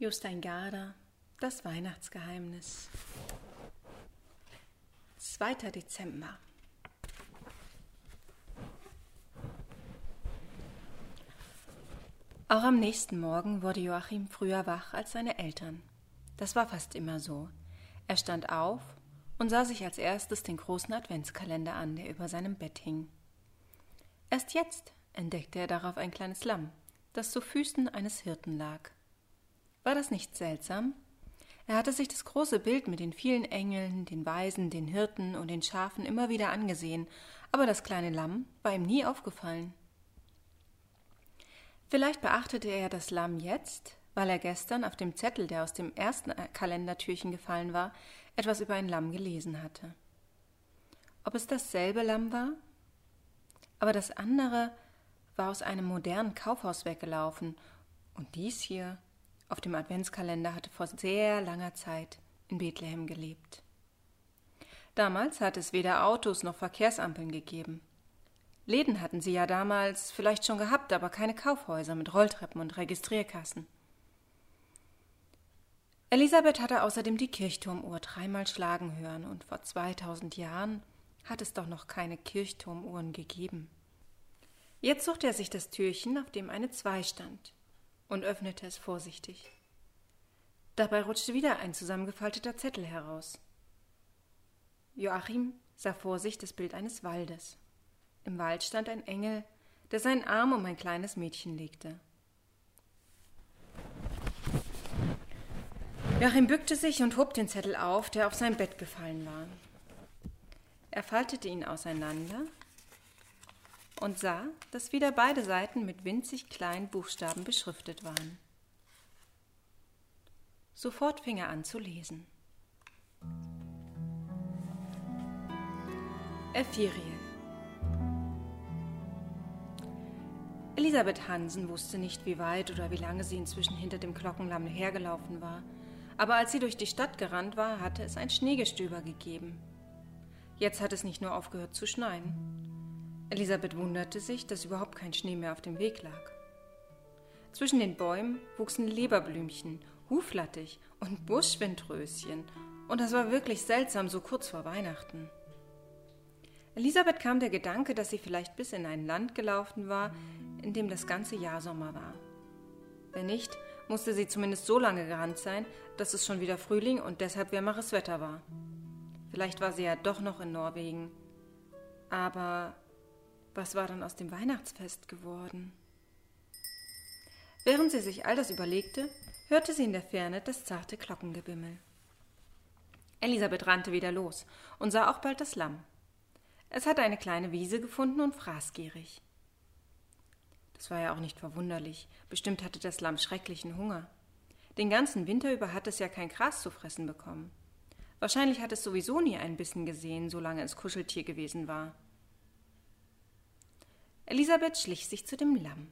Jostein Garder, das Weihnachtsgeheimnis. 2. Dezember. Auch am nächsten Morgen wurde Joachim früher wach als seine Eltern. Das war fast immer so. Er stand auf und sah sich als erstes den großen Adventskalender an, der über seinem Bett hing. Erst jetzt entdeckte er darauf ein kleines Lamm, das zu Füßen eines Hirten lag. War das nicht seltsam? Er hatte sich das große Bild mit den vielen Engeln, den Weisen, den Hirten und den Schafen immer wieder angesehen, aber das kleine Lamm war ihm nie aufgefallen. Vielleicht beachtete er das Lamm jetzt, weil er gestern auf dem Zettel, der aus dem ersten Kalendertürchen gefallen war, etwas über ein Lamm gelesen hatte. Ob es dasselbe Lamm war? Aber das andere war aus einem modernen Kaufhaus weggelaufen, und dies hier auf dem Adventskalender hatte vor sehr langer Zeit in Bethlehem gelebt. Damals hatte es weder Autos noch Verkehrsampeln gegeben. Läden hatten sie ja damals vielleicht schon gehabt, aber keine Kaufhäuser mit Rolltreppen und Registrierkassen. Elisabeth hatte außerdem die Kirchturmuhr dreimal schlagen hören, und vor 2000 Jahren hat es doch noch keine Kirchturmuhren gegeben. Jetzt suchte er sich das Türchen, auf dem eine Zwei stand und öffnete es vorsichtig. Dabei rutschte wieder ein zusammengefalteter Zettel heraus. Joachim sah vor sich das Bild eines Waldes. Im Wald stand ein Engel, der seinen Arm um ein kleines Mädchen legte. Joachim bückte sich und hob den Zettel auf, der auf sein Bett gefallen war. Er faltete ihn auseinander und sah, dass wieder beide Seiten mit winzig kleinen Buchstaben beschriftet waren. Sofort fing er an zu lesen. Ephiriel. Elisabeth Hansen wusste nicht, wie weit oder wie lange sie inzwischen hinter dem Glockenlamm hergelaufen war, aber als sie durch die Stadt gerannt war, hatte es ein Schneegestöber gegeben. Jetzt hat es nicht nur aufgehört zu schneien. Elisabeth wunderte sich, dass überhaupt kein Schnee mehr auf dem Weg lag. Zwischen den Bäumen wuchsen Leberblümchen, Huflattich und Buschwindröschen, und das war wirklich seltsam, so kurz vor Weihnachten. Elisabeth kam der Gedanke, dass sie vielleicht bis in ein Land gelaufen war, in dem das ganze Jahr Sommer war. Wenn nicht, musste sie zumindest so lange gerannt sein, dass es schon wieder Frühling und deshalb wärmeres Wetter war. Vielleicht war sie ja doch noch in Norwegen. Aber was war dann aus dem Weihnachtsfest geworden? Während sie sich all das überlegte, hörte sie in der Ferne das zarte Glockengebimmel. Elisabeth rannte wieder los und sah auch bald das Lamm. Es hatte eine kleine Wiese gefunden und fraß gierig. Das war ja auch nicht verwunderlich. Bestimmt hatte das Lamm schrecklichen Hunger. Den ganzen Winter über hat es ja kein Gras zu fressen bekommen. Wahrscheinlich hat es sowieso nie ein Bissen gesehen, solange es Kuscheltier gewesen war. Elisabeth schlich sich zu dem Lamm.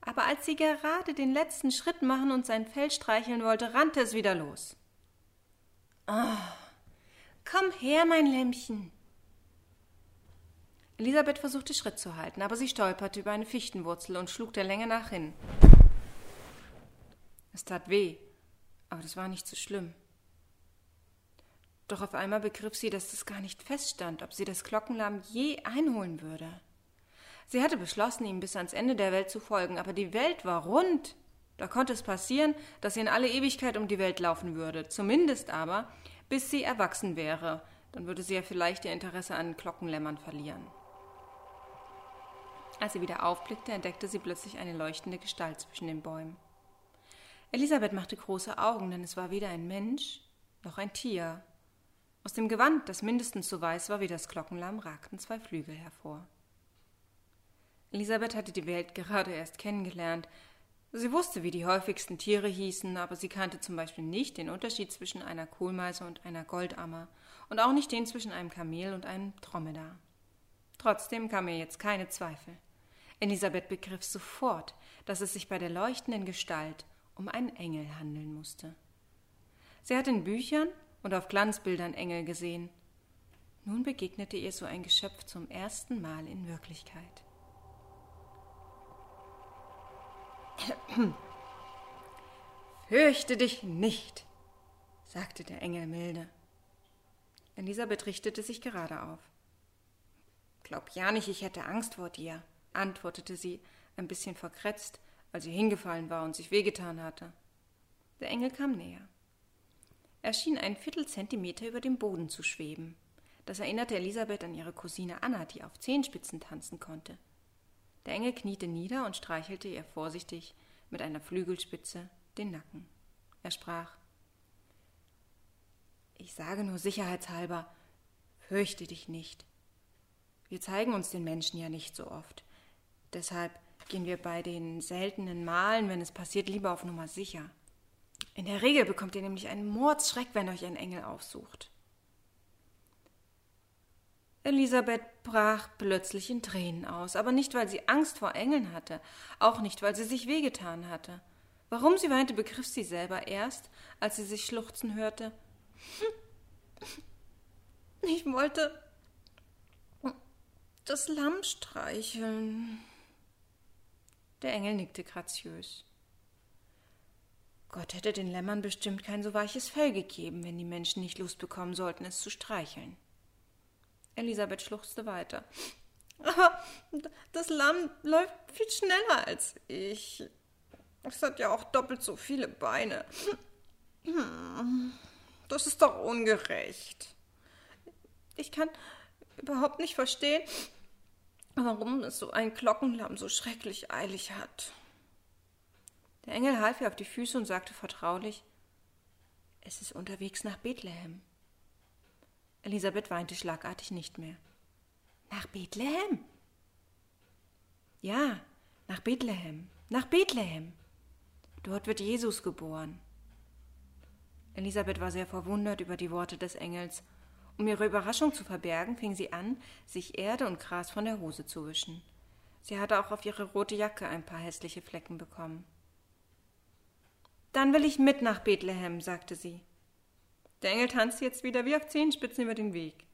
Aber als sie gerade den letzten Schritt machen und sein Fell streicheln wollte, rannte es wieder los. Oh, komm her, mein Lämmchen. Elisabeth versuchte Schritt zu halten, aber sie stolperte über eine Fichtenwurzel und schlug der Länge nach hin. Es tat weh, aber das war nicht so schlimm. Doch auf einmal begriff sie, dass es gar nicht feststand, ob sie das Glockenlamm je einholen würde. Sie hatte beschlossen, ihm bis ans Ende der Welt zu folgen, aber die Welt war rund. Da konnte es passieren, dass sie in alle Ewigkeit um die Welt laufen würde, zumindest aber, bis sie erwachsen wäre. Dann würde sie ja vielleicht ihr Interesse an Glockenlämmern verlieren. Als sie wieder aufblickte, entdeckte sie plötzlich eine leuchtende Gestalt zwischen den Bäumen. Elisabeth machte große Augen, denn es war weder ein Mensch noch ein Tier. Aus dem Gewand, das mindestens so weiß war wie das Glockenlamm, ragten zwei Flügel hervor. Elisabeth hatte die Welt gerade erst kennengelernt. Sie wusste, wie die häufigsten Tiere hießen, aber sie kannte zum Beispiel nicht den Unterschied zwischen einer Kohlmeise und einer Goldammer und auch nicht den zwischen einem Kamel und einem Dromedar. Trotzdem kam ihr jetzt keine Zweifel. Elisabeth begriff sofort, dass es sich bei der leuchtenden Gestalt um einen Engel handeln musste. Sie hatte in Büchern und auf Glanzbildern Engel gesehen. Nun begegnete ihr so ein Geschöpf zum ersten Mal in Wirklichkeit. Fürchte dich nicht, sagte der Engel milde. Elisabeth richtete sich gerade auf. Glaub ja nicht, ich hätte Angst vor dir, antwortete sie, ein bisschen verkretzt, als sie hingefallen war und sich wehgetan hatte. Der Engel kam näher. Er schien einen Viertelzentimeter über dem Boden zu schweben. Das erinnerte Elisabeth an ihre Cousine Anna, die auf Zehenspitzen tanzen konnte. Der Engel kniete nieder und streichelte ihr vorsichtig mit einer Flügelspitze den Nacken. Er sprach Ich sage nur sicherheitshalber, fürchte dich nicht. Wir zeigen uns den Menschen ja nicht so oft. Deshalb gehen wir bei den seltenen Malen, wenn es passiert, lieber auf Nummer sicher. In der Regel bekommt ihr nämlich einen Mordsschreck, wenn euch ein Engel aufsucht. Elisabeth brach plötzlich in Tränen aus, aber nicht, weil sie Angst vor Engeln hatte, auch nicht, weil sie sich wehgetan hatte. Warum sie weinte, begriff sie selber erst, als sie sich schluchzen hörte. Ich wollte das Lamm streicheln. Der Engel nickte graziös. Gott hätte den Lämmern bestimmt kein so weiches Fell gegeben, wenn die Menschen nicht Lust bekommen sollten, es zu streicheln. Elisabeth schluchzte weiter. Aber das Lamm läuft viel schneller als ich. Es hat ja auch doppelt so viele Beine. Das ist doch ungerecht. Ich kann überhaupt nicht verstehen, warum es so ein Glockenlamm so schrecklich eilig hat. Der Engel half ihr auf die Füße und sagte vertraulich Es ist unterwegs nach Bethlehem. Elisabeth weinte schlagartig nicht mehr. Nach Bethlehem? Ja, nach Bethlehem, nach Bethlehem. Dort wird Jesus geboren. Elisabeth war sehr verwundert über die Worte des Engels. Um ihre Überraschung zu verbergen, fing sie an, sich Erde und Gras von der Hose zu wischen. Sie hatte auch auf ihre rote Jacke ein paar hässliche Flecken bekommen. Dann will ich mit nach Bethlehem, sagte sie. Der Engel tanzte jetzt wieder wie auf Zehenspitzen über den Weg.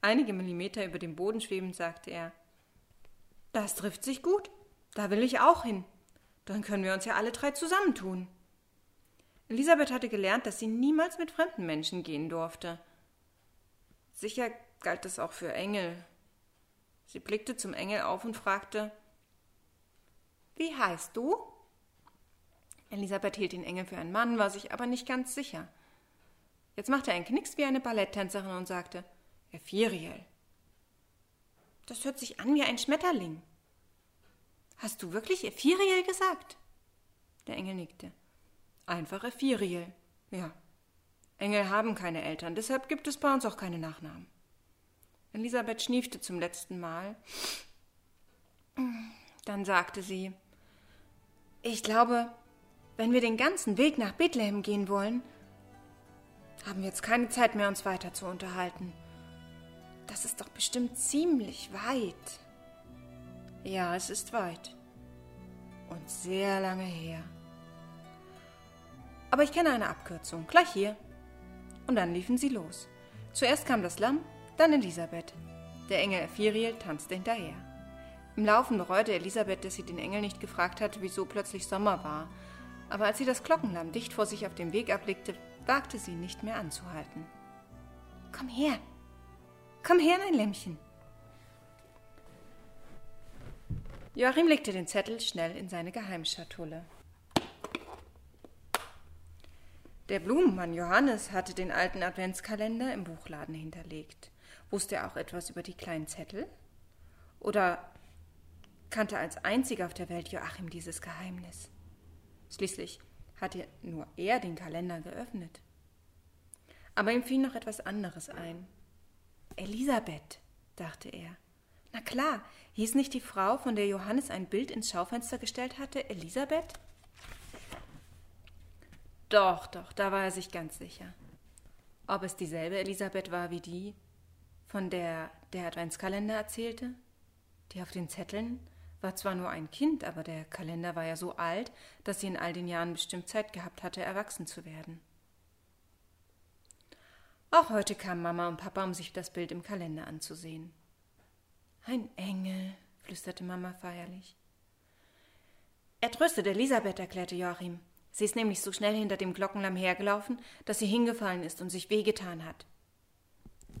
Einige Millimeter über dem Boden schwebend sagte er Das trifft sich gut. Da will ich auch hin. Dann können wir uns ja alle drei zusammentun. Elisabeth hatte gelernt, dass sie niemals mit fremden Menschen gehen durfte. Sicher galt das auch für Engel. Sie blickte zum Engel auf und fragte Wie heißt du? Elisabeth hielt den Engel für einen Mann, war sich aber nicht ganz sicher. Jetzt machte er einen Knicks wie eine Balletttänzerin und sagte Ephiriel. Das hört sich an wie ein Schmetterling. Hast du wirklich Ephiriel gesagt? Der Engel nickte. Einfach Ephiriel. Ja. Engel haben keine Eltern, deshalb gibt es bei uns auch keine Nachnamen. Elisabeth schniefte zum letzten Mal. Dann sagte sie Ich glaube, wenn wir den ganzen Weg nach Bethlehem gehen wollen, haben wir jetzt keine Zeit mehr, uns weiter zu unterhalten. Das ist doch bestimmt ziemlich weit. Ja, es ist weit. Und sehr lange her. Aber ich kenne eine Abkürzung. Gleich hier. Und dann liefen sie los. Zuerst kam das Lamm, dann Elisabeth. Der Engel Ephiriel tanzte hinterher. Im Laufen bereute Elisabeth, dass sie den Engel nicht gefragt hatte, wieso plötzlich Sommer war. Aber als sie das Glockenlamm dicht vor sich auf dem Weg erblickte, wagte sie nicht mehr anzuhalten. Komm her! Komm her, mein Lämmchen! Joachim legte den Zettel schnell in seine Geheimschatulle. Der Blumenmann Johannes hatte den alten Adventskalender im Buchladen hinterlegt. Wusste er auch etwas über die kleinen Zettel? Oder kannte als einziger auf der Welt Joachim dieses Geheimnis? Schließlich hatte nur er den Kalender geöffnet. Aber ihm fiel noch etwas anderes ein. Elisabeth, dachte er. Na klar, hieß nicht die Frau, von der Johannes ein Bild ins Schaufenster gestellt hatte, Elisabeth? Doch, doch, da war er sich ganz sicher. Ob es dieselbe Elisabeth war wie die, von der der Adventskalender erzählte, die auf den Zetteln war zwar nur ein Kind, aber der Kalender war ja so alt, dass sie in all den Jahren bestimmt Zeit gehabt hatte, erwachsen zu werden. Auch heute kamen Mama und Papa, um sich das Bild im Kalender anzusehen. Ein Engel, flüsterte Mama feierlich. Er tröstet Elisabeth, erklärte Joachim. Sie ist nämlich so schnell hinter dem Glockenlamm hergelaufen, dass sie hingefallen ist und sich wehgetan hat.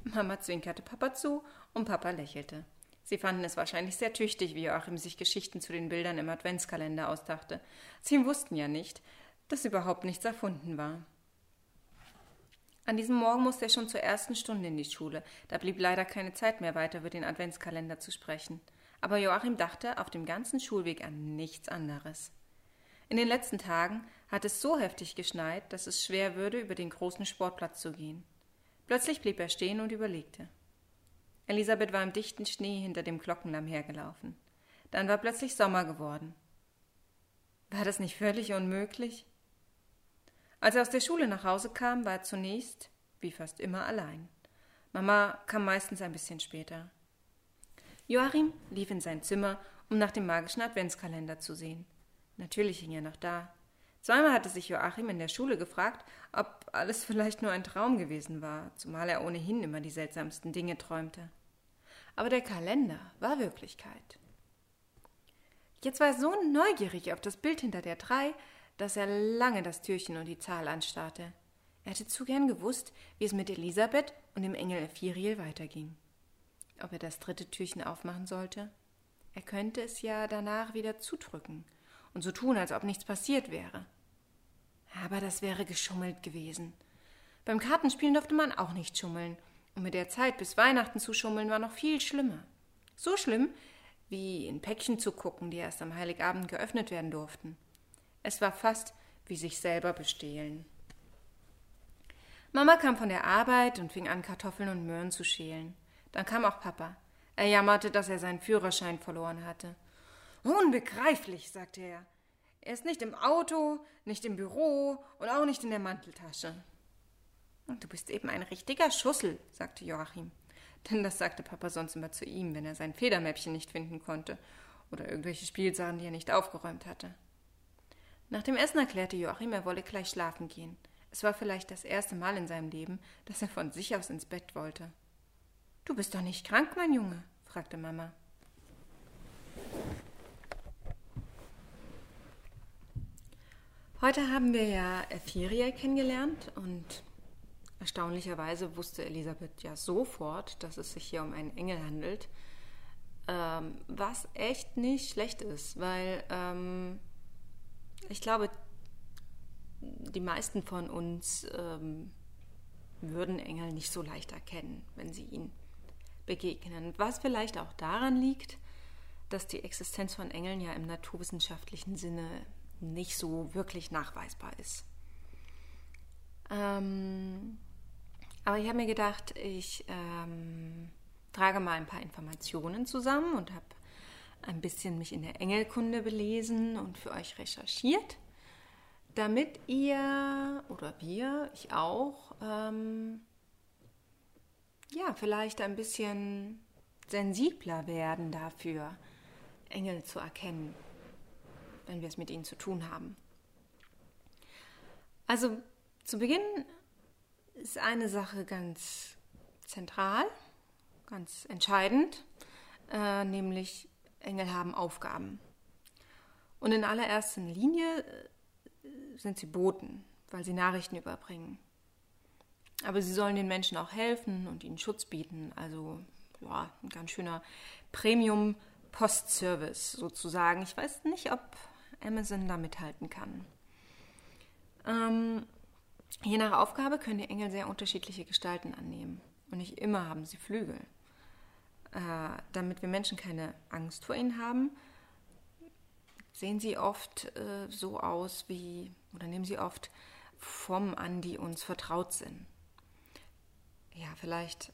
Mama zwinkerte Papa zu und Papa lächelte. Sie fanden es wahrscheinlich sehr tüchtig, wie Joachim sich Geschichten zu den Bildern im Adventskalender ausdachte. Sie wussten ja nicht, dass überhaupt nichts erfunden war. An diesem Morgen musste er schon zur ersten Stunde in die Schule. Da blieb leider keine Zeit mehr, weiter über den Adventskalender zu sprechen. Aber Joachim dachte auf dem ganzen Schulweg an nichts anderes. In den letzten Tagen hat es so heftig geschneit, dass es schwer würde, über den großen Sportplatz zu gehen. Plötzlich blieb er stehen und überlegte. Elisabeth war im dichten Schnee hinter dem Glockenlamm hergelaufen. Dann war plötzlich Sommer geworden. War das nicht völlig unmöglich? Als er aus der Schule nach Hause kam, war er zunächst, wie fast immer, allein. Mama kam meistens ein bisschen später. Joachim lief in sein Zimmer, um nach dem magischen Adventskalender zu sehen. Natürlich hing er noch da. Zweimal hatte sich Joachim in der Schule gefragt, ob alles vielleicht nur ein Traum gewesen war, zumal er ohnehin immer die seltsamsten Dinge träumte. Aber der Kalender war Wirklichkeit. Jetzt war er so neugierig auf das Bild hinter der drei, dass er lange das Türchen und die Zahl anstarrte. Er hätte zu gern gewusst, wie es mit Elisabeth und dem Engel Ephiriel weiterging. Ob er das dritte Türchen aufmachen sollte? Er könnte es ja danach wieder zudrücken und so tun, als ob nichts passiert wäre. Aber das wäre geschummelt gewesen. Beim Kartenspielen durfte man auch nicht schummeln, und mit der Zeit bis Weihnachten zu schummeln war noch viel schlimmer. So schlimm, wie in Päckchen zu gucken, die erst am Heiligabend geöffnet werden durften. Es war fast wie sich selber bestehlen. Mama kam von der Arbeit und fing an, Kartoffeln und Möhren zu schälen. Dann kam auch Papa. Er jammerte, dass er seinen Führerschein verloren hatte. Unbegreiflich, sagte er. Er ist nicht im Auto, nicht im Büro und auch nicht in der Manteltasche. Du bist eben ein richtiger Schussel, sagte Joachim. Denn das sagte Papa sonst immer zu ihm, wenn er sein Federmäppchen nicht finden konnte oder irgendwelche Spielsachen, die er nicht aufgeräumt hatte. Nach dem Essen erklärte Joachim, er wolle gleich schlafen gehen. Es war vielleicht das erste Mal in seinem Leben, dass er von sich aus ins Bett wollte. Du bist doch nicht krank, mein Junge? fragte Mama. Heute haben wir ja Ephiriel kennengelernt und erstaunlicherweise wusste Elisabeth ja sofort, dass es sich hier um einen Engel handelt, ähm, was echt nicht schlecht ist, weil ähm, ich glaube, die meisten von uns ähm, würden Engel nicht so leicht erkennen, wenn sie ihnen begegnen. Was vielleicht auch daran liegt, dass die Existenz von Engeln ja im naturwissenschaftlichen Sinne nicht so wirklich nachweisbar ist. Ähm, aber ich habe mir gedacht, ich ähm, trage mal ein paar Informationen zusammen und habe ein bisschen mich in der Engelkunde belesen und für euch recherchiert, damit ihr oder wir, ich auch, ähm, ja, vielleicht ein bisschen sensibler werden dafür, Engel zu erkennen, wenn wir es mit ihnen zu tun haben. Also zu Beginn ist eine Sache ganz zentral, ganz entscheidend, äh, nämlich Engel haben Aufgaben. Und in allererster Linie äh, sind sie Boten, weil sie Nachrichten überbringen. Aber sie sollen den Menschen auch helfen und ihnen Schutz bieten. Also ja, ein ganz schöner Premium-Postservice sozusagen. Ich weiß nicht, ob Amazon da mithalten kann. Ähm, je nach Aufgabe können die Engel sehr unterschiedliche Gestalten annehmen. Und nicht immer haben sie Flügel. Äh, damit wir Menschen keine Angst vor ihnen haben, sehen sie oft äh, so aus wie, oder nehmen sie oft Formen an, die uns vertraut sind. Ja, vielleicht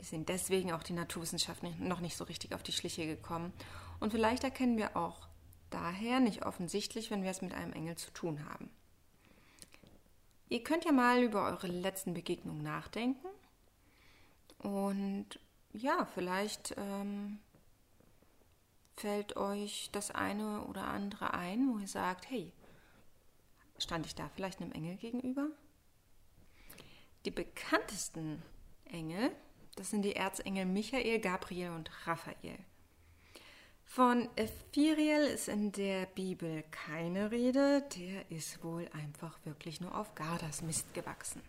sind deswegen auch die Naturwissenschaften noch nicht so richtig auf die Schliche gekommen. Und vielleicht erkennen wir auch daher nicht offensichtlich, wenn wir es mit einem Engel zu tun haben. Ihr könnt ja mal über eure letzten Begegnungen nachdenken und ja, vielleicht ähm, fällt euch das eine oder andere ein, wo ihr sagt, hey, stand ich da vielleicht einem Engel gegenüber? Die bekanntesten Engel, das sind die Erzengel Michael, Gabriel und Raphael. Von Ephiriel ist in der Bibel keine Rede, der ist wohl einfach wirklich nur auf Gardas Mist gewachsen.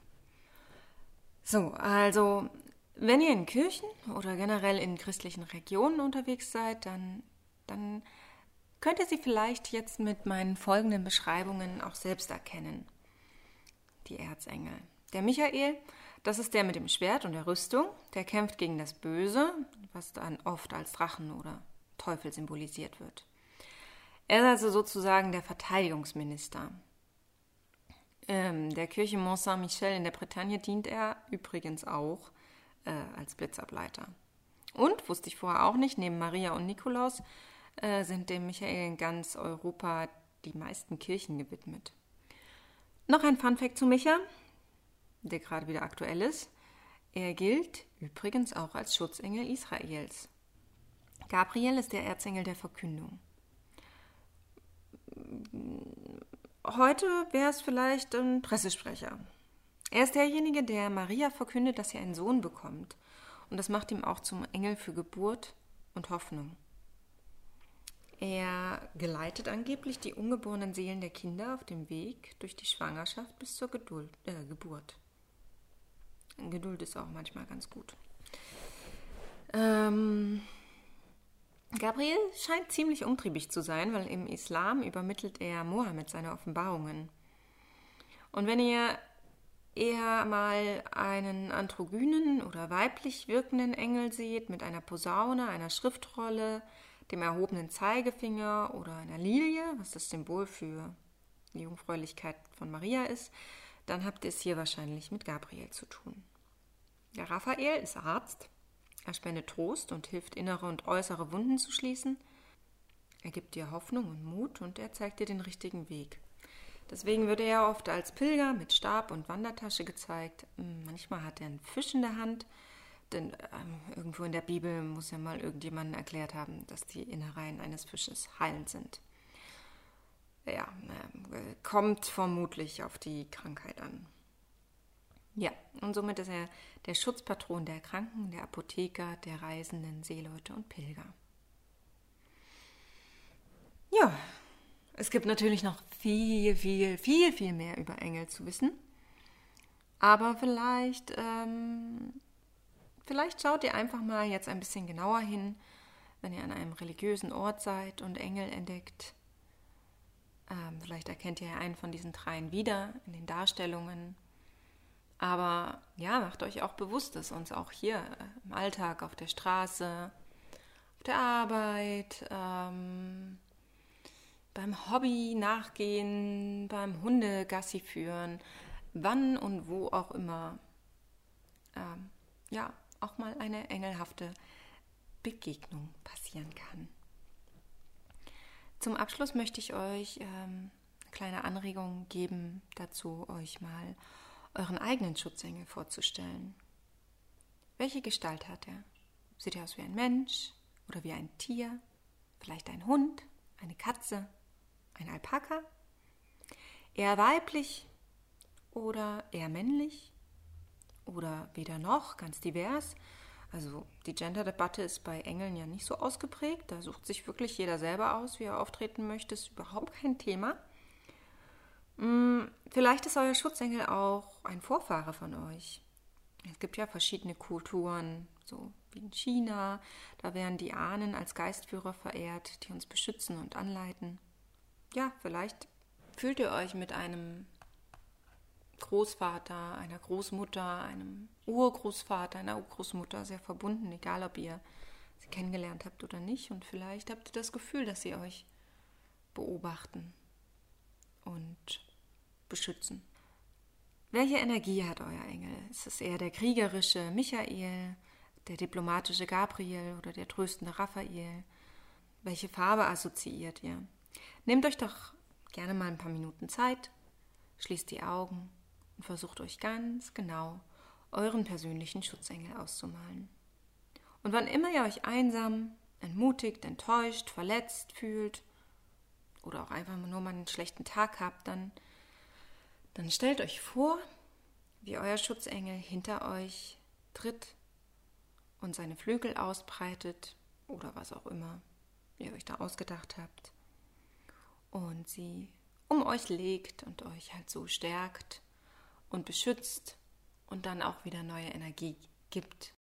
So, also, wenn ihr in Kirchen oder generell in christlichen Regionen unterwegs seid, dann, dann könnt ihr sie vielleicht jetzt mit meinen folgenden Beschreibungen auch selbst erkennen. Die Erzengel. Der Michael, das ist der mit dem Schwert und der Rüstung, der kämpft gegen das Böse, was dann oft als Drachen oder Teufel symbolisiert wird. Er ist also sozusagen der Verteidigungsminister. Ähm, der Kirche Mont Saint-Michel in der Bretagne dient er übrigens auch äh, als Blitzableiter. Und, wusste ich vorher auch nicht, neben Maria und Nikolaus äh, sind dem Michael in ganz Europa die meisten Kirchen gewidmet. Noch ein Funfact zu Micha, der gerade wieder aktuell ist. Er gilt übrigens auch als Schutzengel Israels. Gabriel ist der Erzengel der Verkündung. Heute wäre es vielleicht ein Pressesprecher. Er ist derjenige, der Maria verkündet, dass sie einen Sohn bekommt. Und das macht ihm auch zum Engel für Geburt und Hoffnung. Er geleitet angeblich die ungeborenen Seelen der Kinder auf dem Weg durch die Schwangerschaft bis zur Geduld, äh, Geburt. Geduld ist auch manchmal ganz gut. Ähm, Gabriel scheint ziemlich umtriebig zu sein, weil im Islam übermittelt er Mohammed seine Offenbarungen. Und wenn ihr eher mal einen androgynen oder weiblich wirkenden Engel seht mit einer Posaune, einer Schriftrolle, dem erhobenen Zeigefinger oder einer Lilie, was das Symbol für die Jungfräulichkeit von Maria ist, dann habt ihr es hier wahrscheinlich mit Gabriel zu tun. Der Raphael ist Arzt er spendet Trost und hilft, innere und äußere Wunden zu schließen. Er gibt dir Hoffnung und Mut und er zeigt dir den richtigen Weg. Deswegen wird er oft als Pilger mit Stab und Wandertasche gezeigt. Hm, manchmal hat er einen Fisch in der Hand, denn ähm, irgendwo in der Bibel muss ja mal irgendjemandem erklärt haben, dass die Innereien eines Fisches heilend sind. Ja, äh, kommt vermutlich auf die Krankheit an. Ja, und somit ist er der Schutzpatron der Kranken, der Apotheker, der Reisenden, Seeleute und Pilger. Ja, es gibt natürlich noch viel, viel, viel, viel mehr über Engel zu wissen. Aber vielleicht, ähm, vielleicht schaut ihr einfach mal jetzt ein bisschen genauer hin, wenn ihr an einem religiösen Ort seid und Engel entdeckt. Ähm, vielleicht erkennt ihr einen von diesen dreien wieder in den Darstellungen aber ja, macht euch auch bewusst, dass uns auch hier äh, im Alltag, auf der Straße, auf der Arbeit, ähm, beim Hobby nachgehen, beim Hundegassi führen, wann und wo auch immer, ähm, ja, auch mal eine engelhafte Begegnung passieren kann. Zum Abschluss möchte ich euch ähm, eine kleine Anregung geben dazu, euch mal euren eigenen Schutzengel vorzustellen. Welche Gestalt hat er? Sieht er aus wie ein Mensch oder wie ein Tier? Vielleicht ein Hund, eine Katze, ein Alpaka? Eher weiblich oder eher männlich? Oder weder noch, ganz divers? Also die Gender-Debatte ist bei Engeln ja nicht so ausgeprägt. Da sucht sich wirklich jeder selber aus, wie er auftreten möchte. Ist überhaupt kein Thema. Hm, vielleicht ist euer Schutzengel auch ein Vorfahre von euch. Es gibt ja verschiedene Kulturen, so wie in China. Da werden die Ahnen als Geistführer verehrt, die uns beschützen und anleiten. Ja, vielleicht fühlt ihr euch mit einem Großvater, einer Großmutter, einem Urgroßvater, einer Urgroßmutter sehr verbunden, egal ob ihr sie kennengelernt habt oder nicht. Und vielleicht habt ihr das Gefühl, dass sie euch beobachten und beschützen. Welche Energie hat euer Engel? Ist es eher der kriegerische Michael, der diplomatische Gabriel oder der tröstende Raphael? Welche Farbe assoziiert ihr? Nehmt euch doch gerne mal ein paar Minuten Zeit, schließt die Augen und versucht euch ganz genau euren persönlichen Schutzengel auszumalen. Und wann immer ihr euch einsam, entmutigt, enttäuscht, verletzt fühlt oder auch einfach nur mal einen schlechten Tag habt, dann dann stellt euch vor, wie euer Schutzengel hinter euch tritt und seine Flügel ausbreitet oder was auch immer ihr euch da ausgedacht habt, und sie um euch legt und euch halt so stärkt und beschützt und dann auch wieder neue Energie gibt